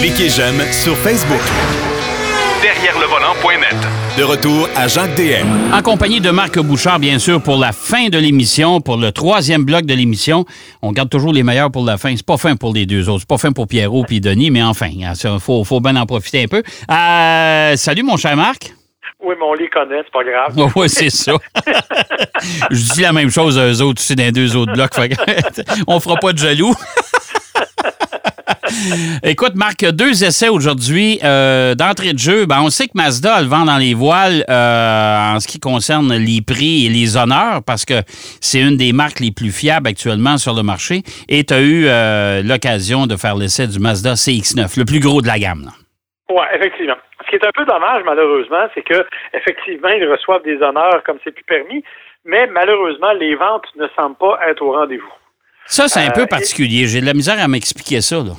Cliquez j'aime sur Facebook. Derrière le volant.net. De retour à Jacques DM. En compagnie de Marc Bouchard, bien sûr, pour la fin de l'émission, pour le troisième bloc de l'émission. On garde toujours les meilleurs pour la fin. C'est pas fin pour les deux autres. C'est pas fin pour Pierrot puis Denis, mais enfin, il faut, faut bien en profiter un peu. Euh, salut, mon cher Marc. Oui, mais on les connaît, c'est pas grave. oui, c'est ça. Je dis la même chose aux autres, c'est dans les deux autres blocs. on fera pas de jaloux. Écoute, Marc, deux essais aujourd'hui. Euh, d'entrée de jeu, ben, on sait que Mazda a le vent dans les voiles euh, en ce qui concerne les prix et les honneurs parce que c'est une des marques les plus fiables actuellement sur le marché. Et tu as eu euh, l'occasion de faire l'essai du Mazda CX9, le plus gros de la gamme. Oui, effectivement. Ce qui est un peu dommage, malheureusement, c'est que effectivement, ils reçoivent des honneurs comme c'est plus permis, mais malheureusement, les ventes ne semblent pas être au rendez-vous. Ça, c'est un peu particulier. J'ai de la misère à m'expliquer ça. Là.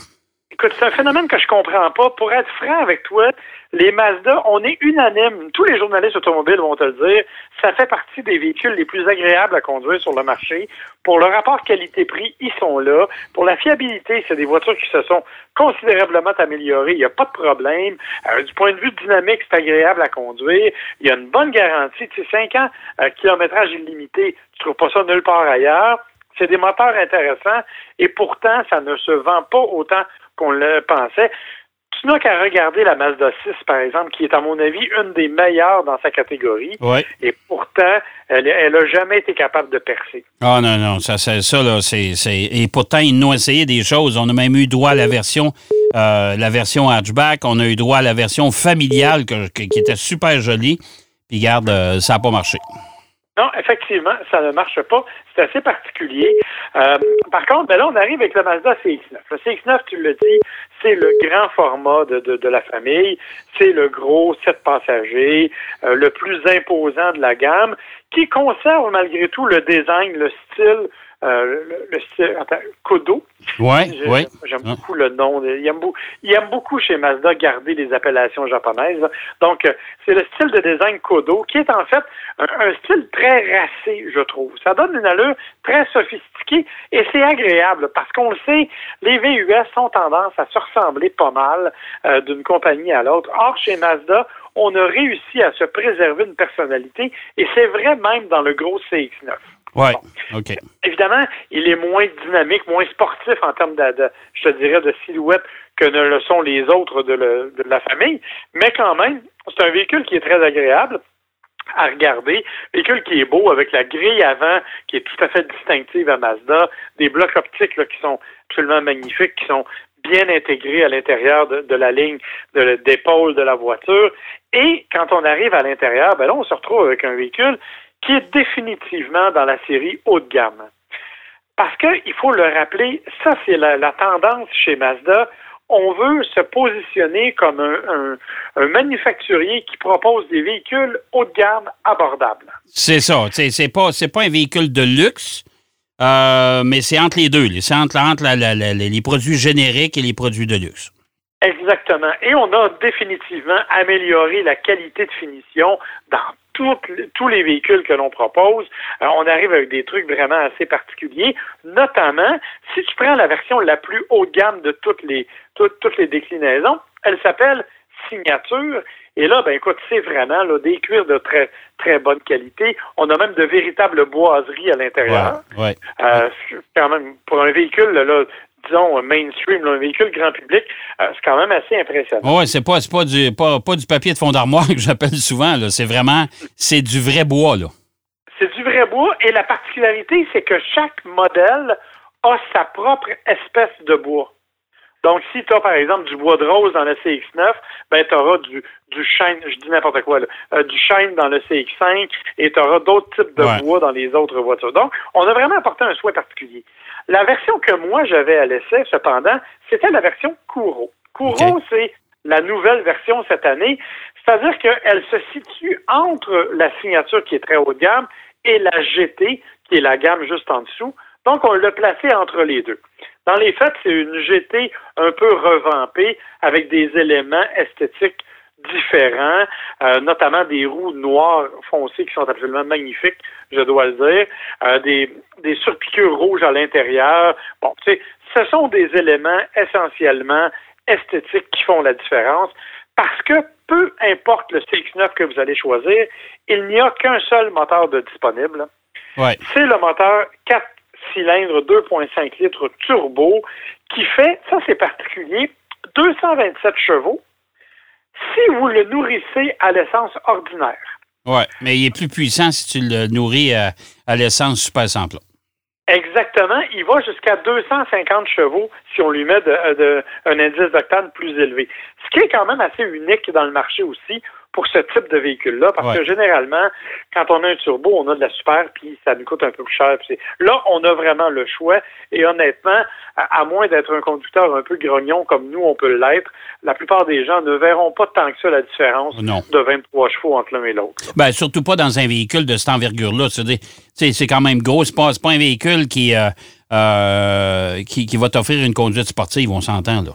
Écoute, c'est un phénomène que je comprends pas. Pour être franc avec toi, les Mazda, on est unanime. Tous les journalistes automobiles vont te le dire. Ça fait partie des véhicules les plus agréables à conduire sur le marché. Pour le rapport qualité-prix, ils sont là. Pour la fiabilité, c'est des voitures qui se sont considérablement améliorées. Il n'y a pas de problème. Euh, du point de vue dynamique, c'est agréable à conduire. Il y a une bonne garantie. Tu sais, 5 ans, euh, kilométrage illimité. Tu trouves pas ça nulle part ailleurs. C'est des moteurs intéressants et pourtant, ça ne se vend pas autant qu'on le pensait. Tu n'as qu'à regarder la Mazda 6, par exemple, qui est, à mon avis, une des meilleures dans sa catégorie. Et pourtant, elle n'a jamais été capable de percer. Ah non, non, ça, ça, là, c'est. Et pourtant, ils nous ont essayé des choses. On a même eu droit à la version, euh, la version hatchback. On a eu droit à la version familiale qui était super jolie. Puis, garde, euh, ça n'a pas marché. Non, effectivement, ça ne marche pas. C'est assez particulier. Euh, par contre, ben là, on arrive avec le Mazda CX-9. Le CX-9, tu le dis, c'est le grand format de, de, la famille. C'est le gros 7 passagers, euh, le plus imposant de la gamme, qui conserve malgré tout le design, le style euh, le, style, attends, Kodo. Oui, oui. Beaucoup le nom. Il aime, beaucoup, beaucoup chez Mazda garder les appellations japonaises. Donc, euh, c'est le style de design Kodo qui est en fait un, style très racé, je trouve. Ça donne une allure très sophistiquée et c'est agréable parce qu'on le sait, les VUS ont tendance à se ressembler pas mal euh, d'une compagnie à l'autre. Or, chez Mazda, on a réussi à se préserver une personnalité et c'est vrai même dans le gros CX-9. Oui, OK. Évidemment, il est moins dynamique, moins sportif en termes de, je te dirais, de silhouette que ne le sont les autres de, la famille, mais quand même, c'est un véhicule qui est très agréable à regarder. Véhicule qui est beau avec la grille avant qui est tout à fait distinctive à Mazda, des blocs optiques là, qui sont absolument magnifiques, qui sont bien intégrés à l'intérieur de, la ligne d'épaule de, la voiture. Et quand on arrive à l'intérieur, ben là, on se retrouve avec un véhicule qui est définitivement dans la série haut de gamme. Parce qu'il faut le rappeler, ça c'est la, tendance chez Mazda. On veut se positionner comme un, manufacturier qui propose des véhicules haut de gamme abordables. C'est ça. C'est pas, pas un véhicule de luxe, euh, mais c'est entre les deux. C'est entre, les produits génériques et les produits de luxe. Exactement. Et on a définitivement amélioré la qualité de finition dans tous les véhicules que l'on propose, euh, on arrive avec des trucs vraiment assez particuliers, notamment si tu prends la version la plus haut de gamme de toutes les, toutes, les déclinaisons, elle s'appelle Signature. Et là, ben écoute, c'est vraiment là, des cuirs de très très bonne qualité. On a même de véritables boiseries à l'intérieur. Ouais, euh, quand même pour un véhicule là, disons, mainstream, un véhicule grand public, euh, c'est quand même assez impressionnant. Oui, c'est pas, pas, du, pas, du papier de fond d'armoire que j'appelle souvent. C'est vraiment, c'est du vrai bois. là. C'est du vrai bois et la particularité, c'est que chaque modèle a sa propre espèce de bois. Donc, si tu as, par exemple, du bois de rose dans le CX9, ben, tu auras du, du chêne, je dis n'importe quoi, là, euh, du chêne dans le CX5 et tu auras d'autres types de bois dans les autres voitures. Donc, on a vraiment apporté un soin particulier. La version que moi j'avais à l'essai, cependant, c'était la version Kuro. Kuro, c'est la nouvelle version cette année, c'est-à-dire qu'elle se situe entre la signature qui est très haut de gamme et la GT, qui est la gamme juste en dessous. Donc, on l'a placée entre les deux. Dans les faits, c'est une GT un peu revampée avec des éléments esthétiques différents, euh, notamment des roues noires foncées qui sont absolument magnifiques, je dois le dire, euh, des, des surpiqûres rouges à l'intérieur. Bon, tu sais, ce sont des éléments essentiellement esthétiques qui font la différence parce que peu importe le CX9 que vous allez choisir, il n'y a qu'un seul moteur de disponible. C'est le moteur 4 cylindres 2.5 litres turbo qui fait, ça c'est particulier, 227 chevaux si vous le nourrissez à l'essence ordinaire. Oui, mais il est plus puissant si tu le nourris à, l'essence super simple. Exactement. Il va jusqu'à 250 chevaux si on lui met un indice d'octane plus élevé. Ce qui est quand même assez unique dans le marché aussi pour ce type de véhicule-là, parce que généralement, quand on a un turbo, on a de la super, puis ça nous coûte un peu plus cher. Là, on a vraiment le choix, et honnêtement, à, moins d'être un conducteur un peu grognon comme nous, on peut l'être, la plupart des gens ne verront pas tant que ça la différence de 23 chevaux entre l'un et l'autre. Ben, surtout pas dans un véhicule de cette envergure-là. C'est quand même gros. C'est pas, pas un véhicule qui, euh, euh, qui, qui va t'offrir une conduite sportive, on s'entend, là.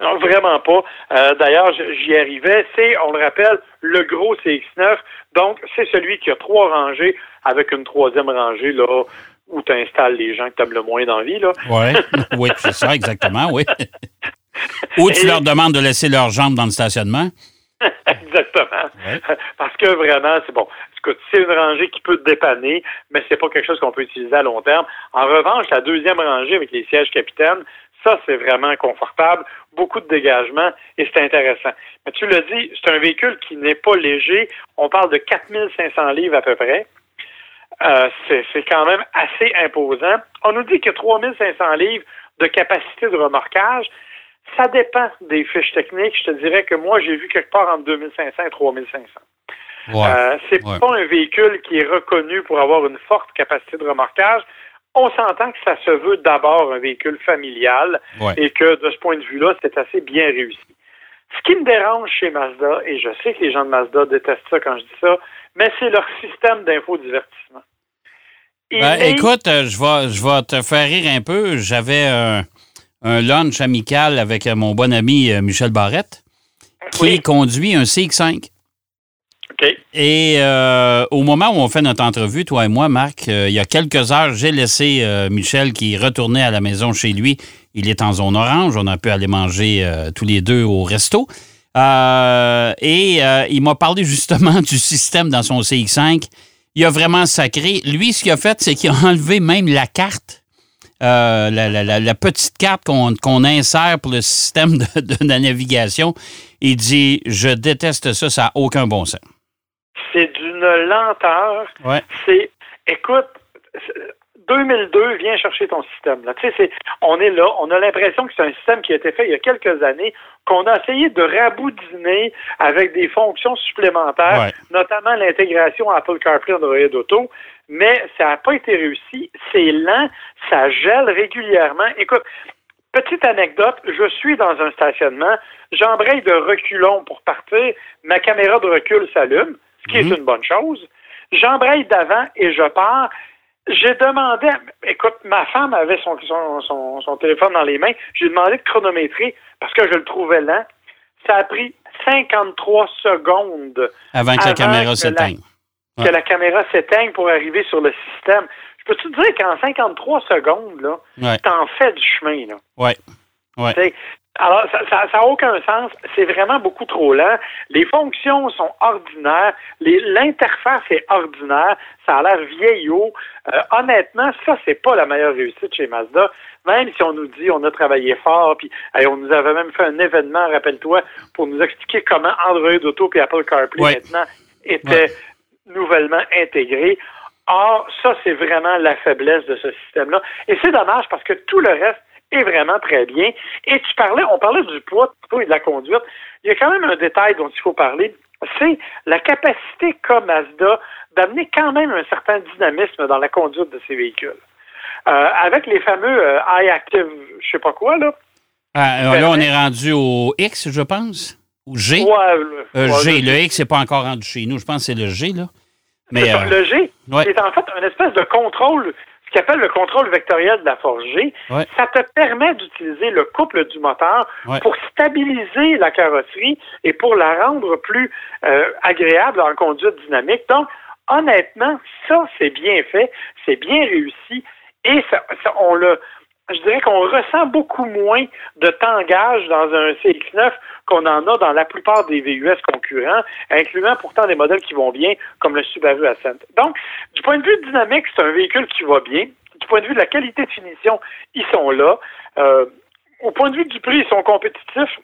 Non, vraiment pas. Euh, d'ailleurs, j'y arrivais. C'est, on le rappelle, le gros CX9. Donc, c'est celui qui a trois rangées avec une troisième rangée là où tu installes les gens que tu as le moins d'envie. Là. Ouais. oui, c'est ça, exactement, oui. Ou tu leur demandes de laisser leurs jambes dans le stationnement. Exactement. Parce que vraiment, c'est bon. C'est une rangée qui peut te dépanner, mais c'est pas quelque chose qu'on peut utiliser à long terme. En revanche, la deuxième rangée avec les sièges capitaines, ça, c'est vraiment confortable, beaucoup de dégagement et c'est intéressant. Mais tu l'as dit, c'est un véhicule qui n'est pas léger. On parle de 4500 livres à peu près. Euh, c'est quand même assez imposant. On nous dit que 3500 livres de capacité de remorquage. Ça dépend des fiches techniques. Je te dirais que moi, j'ai vu quelque part entre 2500 et 3500. Euh, c'est pas un véhicule qui est reconnu pour avoir une forte capacité de remorquage on s'entend que ça se veut d'abord un véhicule familial et que de ce point de vue-là, c'est assez bien réussi. Ce qui me dérange chez Mazda, et je sais que les gens de Mazda détestent ça quand je dis ça, mais c'est leur système d'infodivertissement. Ben, écoute, euh, je vais, je vais te faire rire un peu. J'avais un, lunch amical avec mon bon ami euh, Michel Barrette, qui conduit un CX5. Et euh, au moment où on fait notre entrevue, toi et moi, Marc, euh, il y a quelques heures, j'ai laissé euh, Michel qui retournait à la maison chez lui. Il est en zone orange. On a pu aller manger tous les deux au resto. et il m'a parlé justement du système dans son CX5. Il a vraiment sacré. Lui, ce qu'il a fait, c'est qu'il a enlevé même la carte. la, petite carte qu'on insère pour le système de, de, navigation. Il dit Je déteste ça, ça n'a aucun bon sens c'est d'une lenteur. C'est, écoute, 2002, viens chercher ton système. Là. Tu sais, on est là, on a l'impression que c'est un système qui a été fait il y a quelques années, qu'on a essayé de raboudiner avec des fonctions supplémentaires, notamment l'intégration Apple CarPlay Android Auto, mais ça n'a pas été réussi. C'est lent, ça gèle régulièrement. Écoute, petite anecdote, je suis dans un stationnement, j'embraye de reculons pour partir, ma caméra de recul s'allume ce qui est mhm. une bonne chose. J'embraye d'avant et je pars. J'ai demandé, écoute, ma femme avait son, son, son, téléphone dans les mains. J'ai demandé de chronométrer parce que je le trouvais lent. Ça a pris 53 secondes avant que la caméra s'éteigne. Que la caméra s'éteigne pour arriver sur le système. Je peux te dire qu'en 53 secondes, là, t'en fais du chemin. Là? Ouais. Ouais. Alors, ça n'a aucun sens. C'est vraiment beaucoup trop lent. Les fonctions sont ordinaires. L'interface est ordinaire. Ça a l'air vieillot. Euh, honnêtement, ça, c'est pas la meilleure réussite chez Mazda. Même si on nous dit on a travaillé fort, puis on nous avait même fait un événement, rappelle-toi, pour nous expliquer comment Android Auto et Apple CarPlay maintenant étaient nouvellement intégrés. Or, ça, c'est vraiment la faiblesse de ce système-là. Et c'est dommage parce que tout le reste est vraiment très bien. Et tu parlais, on parlait du poids et de la conduite. Il y a quand même un détail dont il faut parler, c'est la capacité qu'a Mazda d'amener quand même un certain dynamisme dans la conduite de ces véhicules. Euh, avec les fameux euh, iActive, je sais pas quoi, là. Ah, euh, là, on est rendu au X, je pense. Ou G. Ouais, G. Le X n'est pas encore rendu chez nous. Je pense que c'est le G, là. Mais, le G, c'est en fait une espèce de contrôle ce qu'on appelle le contrôle vectoriel de la force G, ça te permet d'utiliser le couple du moteur pour stabiliser la carrosserie et pour la rendre plus euh, agréable en conduite dynamique. Donc, honnêtement, ça, c'est bien fait, c'est bien réussi et ça, on le je dirais qu'on ressent beaucoup moins de tangage dans un CX9 qu'on en a dans la plupart des VUS concurrents, incluant pourtant des modèles qui vont bien, comme le Subaru Ascent. Donc, du point de vue dynamique, c'est un véhicule qui va bien. Du point de vue de la qualité de finition, ils sont là. Euh, au point de vue du prix, ils sont compétitifs.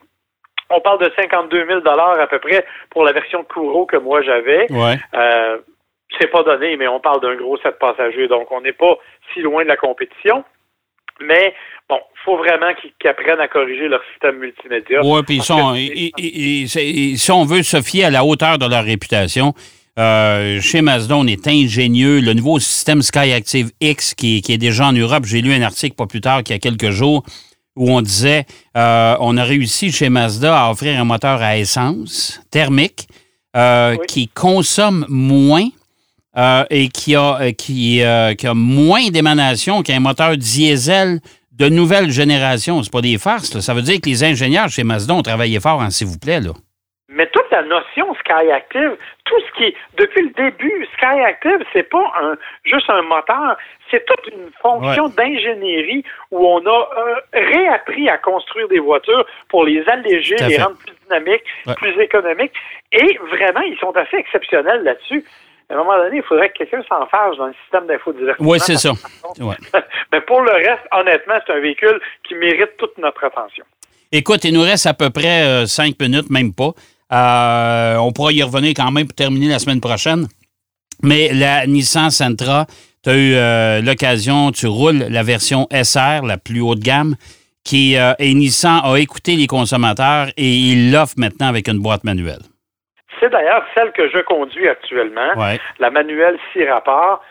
On parle de 52 000 à peu près pour la version Kuro que moi j'avais. Ouais. Euh, c'est pas donné, mais on parle d'un gros 7 passagers, donc on n'est pas si loin de la compétition. Mais bon, il faut vraiment qu'ils apprennent à corriger leur système multimédia. Oui, puis si on veut se fier à la hauteur de leur réputation, euh, chez Mazda, on est ingénieux. Le nouveau système SkyActiv X qui, qui est déjà en Europe, j'ai lu un article pas plus tard qu'il y a quelques jours où on disait euh, on a réussi chez Mazda à offrir un moteur à essence thermique euh, qui consomme moins euh, et qui a, euh, qui, euh, qui a moins d'émanation qu'un moteur diesel de nouvelle génération. C'est pas des farces. Ça veut dire que les ingénieurs chez Mazda ont travaillé fort, hein, s'il vous plaît. Là. Mais toute la notion SkyActive, tout ce qui est depuis le début, SkyActive, c'est pas un, juste un moteur, c'est toute une fonction d'ingénierie où on a réappris à construire des voitures pour les alléger, les rendre plus dynamiques, plus économiques. Et vraiment, ils sont assez exceptionnels là-dessus à un moment donné, il faudrait que quelqu'un s'en fâche dans le système d'infodivertissement. Oui, c'est ça. Mais pour le reste, honnêtement, c'est un véhicule qui mérite toute notre attention. Écoute, il nous reste à peu près euh, cinq minutes, même pas. Euh, on pourra y revenir quand même pour terminer la semaine prochaine. Mais la Nissan Sentra, tu as eu euh, l'occasion, tu roules la version SR, la plus haute gamme, qui et Nissan a écouté les consommateurs et il l'offre maintenant avec une boîte manuelle. C'est d'ailleurs celle que je conduis actuellement, la manuelle 6 rapports.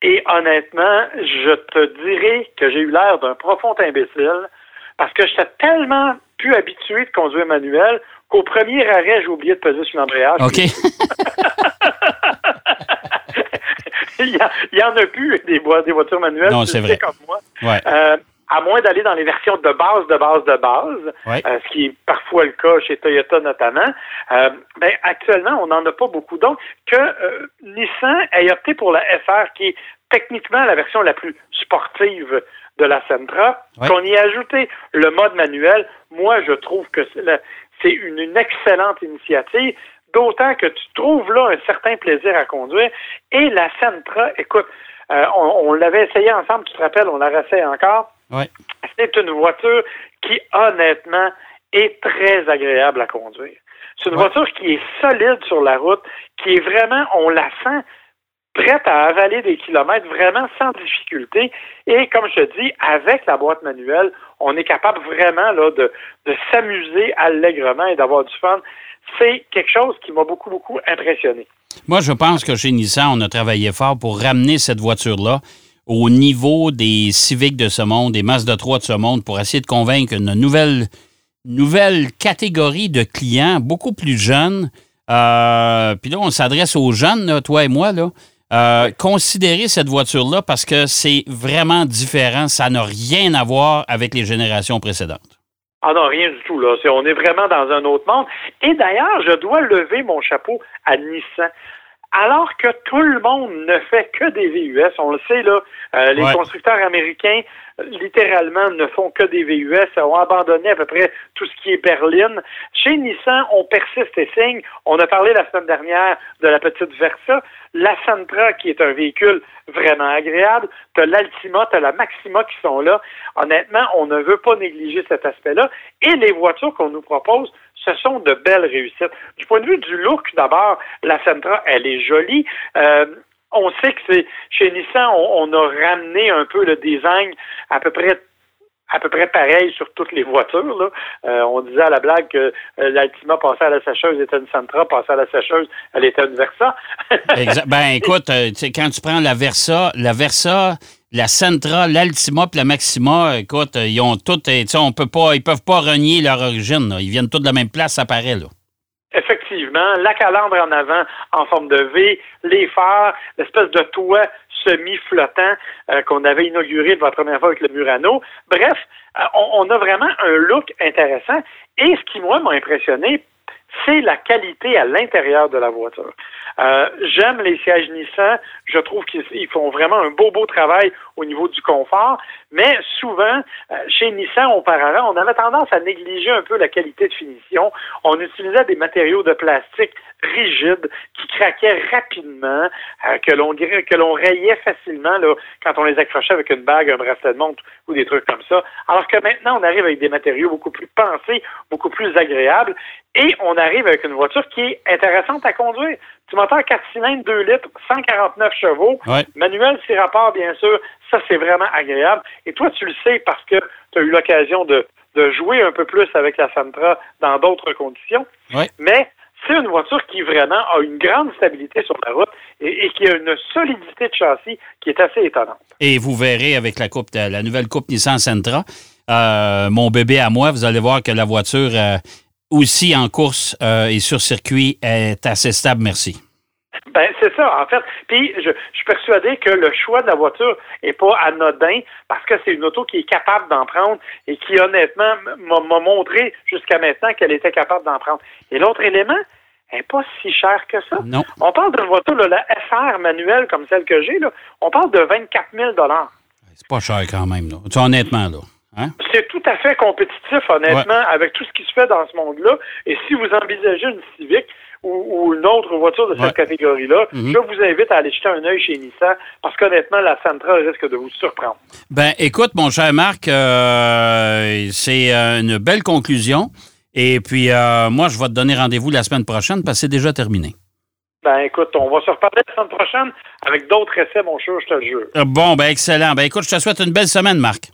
Et honnêtement, je te dirais que j'ai eu l'air d'un profond imbécile parce que j'étais tellement plus habitué de conduire manuel qu'au premier arrêt, j'ai oublié de peser sur l'embrayage. OK. il, y en a plus des, voitures manuelles. Non, c'est vrai. comme moi. Euh, à moins d'aller dans les versions de base, de base, de base, euh, ce qui est parfois le cas chez Toyota notamment, euh, ben, actuellement, on n'en a pas beaucoup. Donc, que euh, Nissan ait opté pour la FR, qui est techniquement la version la plus sportive de la Sentra, qu'on y ait ajouté le mode manuel, moi, je trouve que c'est une, une excellente initiative, d'autant que tu trouves là un certain plaisir à conduire. Et la Sentra, écoute, on, l'avait essayé ensemble, tu te rappelles, on la refait encore. C'est une voiture qui, honnêtement, est très agréable à conduire. C'est une voiture qui est solide sur la route, qui est vraiment, on la sent prête à avaler des kilomètres vraiment sans difficulté. Et comme je te dis, avec la boîte manuelle, on est capable vraiment là, de, de s'amuser allègrement et d'avoir du fun. C'est quelque chose qui m'a beaucoup, beaucoup impressionné. Moi, je pense que chez Nissan, on a travaillé fort pour ramener cette voiture-là au niveau des civiques de ce monde, des masses de 3 de ce monde, pour essayer de convaincre une nouvelle, nouvelle catégorie de clients beaucoup plus jeunes. Euh, puis là, on s'adresse aux jeunes, toi et moi, là. Euh, considérer cette voiture-là parce que c'est vraiment différent. Ça n'a rien à voir avec les générations précédentes. Ah non, rien du tout. Là. on est vraiment dans un autre monde. Et d'ailleurs, je dois lever mon chapeau à Nissan alors que tout le monde ne fait que des VUS. On le sait, là, euh, les constructeurs américains, littéralement, ne font que des VUS, ont abandonné à peu près tout ce qui est berline. Chez Nissan, on persiste et signe. On a parlé la semaine dernière de la petite Versa. La Sentra, qui est un véhicule vraiment agréable. Tu as l'Altima, tu as la Maxima qui sont là. Honnêtement, on ne veut pas négliger cet aspect-là. Et les voitures qu'on nous propose ce sont de belles réussites. Du point de vue du look, d'abord, la Sentra, elle est jolie. Euh, on sait que c'est chez Nissan, on, a ramené un peu le design à peu près à peu près pareil sur toutes les voitures. Euh, on disait à la blague que euh, l'Altima passait à la sécheuse était une Sentra, passait à la sécheuse, elle était une Versa. Ben écoute, quand tu prends la Versa, la Versa, la Sentra, l'Altima et la Maxima, écoute, ils ont toutes, on peut pas, ils peuvent pas renier leur origine. Ils viennent tous de la même place, ça paraît, là. Effectivement, la calandre en avant en forme de V, les phares, l'espèce de toit semi-flottant euh, qu'on avait inauguré de la première fois avec le Murano. Bref, euh, on, a vraiment un look intéressant. Et ce qui, moi, m'a impressionné, c'est la qualité à l'intérieur de la voiture. Euh, j'aime les sièges Nissan. Je trouve qu'ils font vraiment un beau, beau travail au niveau du confort. Mais souvent, euh, chez Nissan, auparavant, on avait tendance à négliger un peu la qualité de finition. On utilisait des matériaux de plastique rigides qui craquaient rapidement, euh, que l'on rayait facilement là, quand on les accrochait avec une bague, un bracelet de montre ou des trucs comme ça. Alors que maintenant, on arrive avec des matériaux beaucoup plus pensés, beaucoup plus agréables, et on arrive avec une voiture qui est intéressante à conduire. Tu moteur 4 cylindres, 2 litres, 149 chevaux, manuel 6 rapports, bien sûr, ça c'est vraiment agréable. Et toi, tu le sais parce que tu as eu l'occasion de, jouer un peu plus avec la Sentra dans d'autres conditions. Mais c'est une voiture qui vraiment a une grande stabilité sur la route et, qui a une solidité de châssis qui est assez étonnante. Et vous verrez avec la coupe, la nouvelle coupe Nissan Sentra, euh, mon bébé à moi, vous allez voir que la voiture euh, aussi en course euh, et sur circuit est assez stable, merci. Ben, c'est ça, en fait. Puis, je, suis persuadé que le choix de la voiture est pas anodin parce que c'est une auto qui est capable d'en prendre et qui, honnêtement, m'a montré jusqu'à maintenant qu'elle était capable d'en prendre. Et l'autre élément, elle n'est pas si chère que ça. Non. On parle d'une voiture, la FR manuelle comme celle que j'ai, on parle de 24 000 C'est pas cher quand même, là. honnêtement, là. Hein? C'est tout à fait compétitif, honnêtement, avec tout ce qui se fait dans ce monde-là. Et si vous envisagez une Civic ou, une autre voiture de cette catégorie-là, mhm. je vous invite à aller jeter un œil chez Nissan parce qu'honnêtement, la Sentra risque de vous surprendre. Ben, écoute, mon cher Marc, euh, c'est euh, une belle conclusion. Et puis, euh, moi, je vais te donner rendez-vous la semaine prochaine parce que c'est déjà terminé. Ben écoute, on va se reparler la semaine prochaine avec d'autres essais, mon cher, je te le jure. Bon, ben excellent. Ben écoute, je te souhaite une belle semaine, Marc.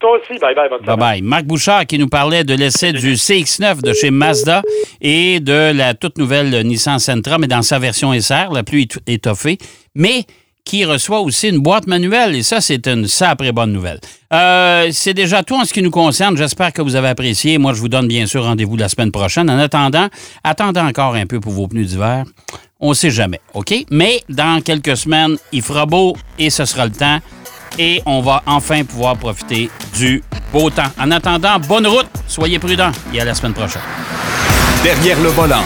Toi aussi, bye bye, Bye bye. Marc Bouchard qui nous parlait de l'essai du CX9 de chez Mazda et de la toute nouvelle Nissan Sentra, mais dans sa version SR, la plus étoffée, mais qui reçoit aussi une boîte manuelle. Et ça, c'est une sacrée bonne nouvelle. Euh, c'est déjà tout en ce qui nous concerne. J'espère que vous avez apprécié. Moi, je vous donne bien sûr rendez-vous la semaine prochaine. En attendant, attendez encore un peu pour vos pneus d'hiver. On ne sait jamais, OK? Mais dans quelques semaines, il fera beau et ce sera le temps et on va enfin pouvoir profiter du beau temps. En attendant, bonne route, soyez prudents et à la semaine prochaine. Derrière le volant.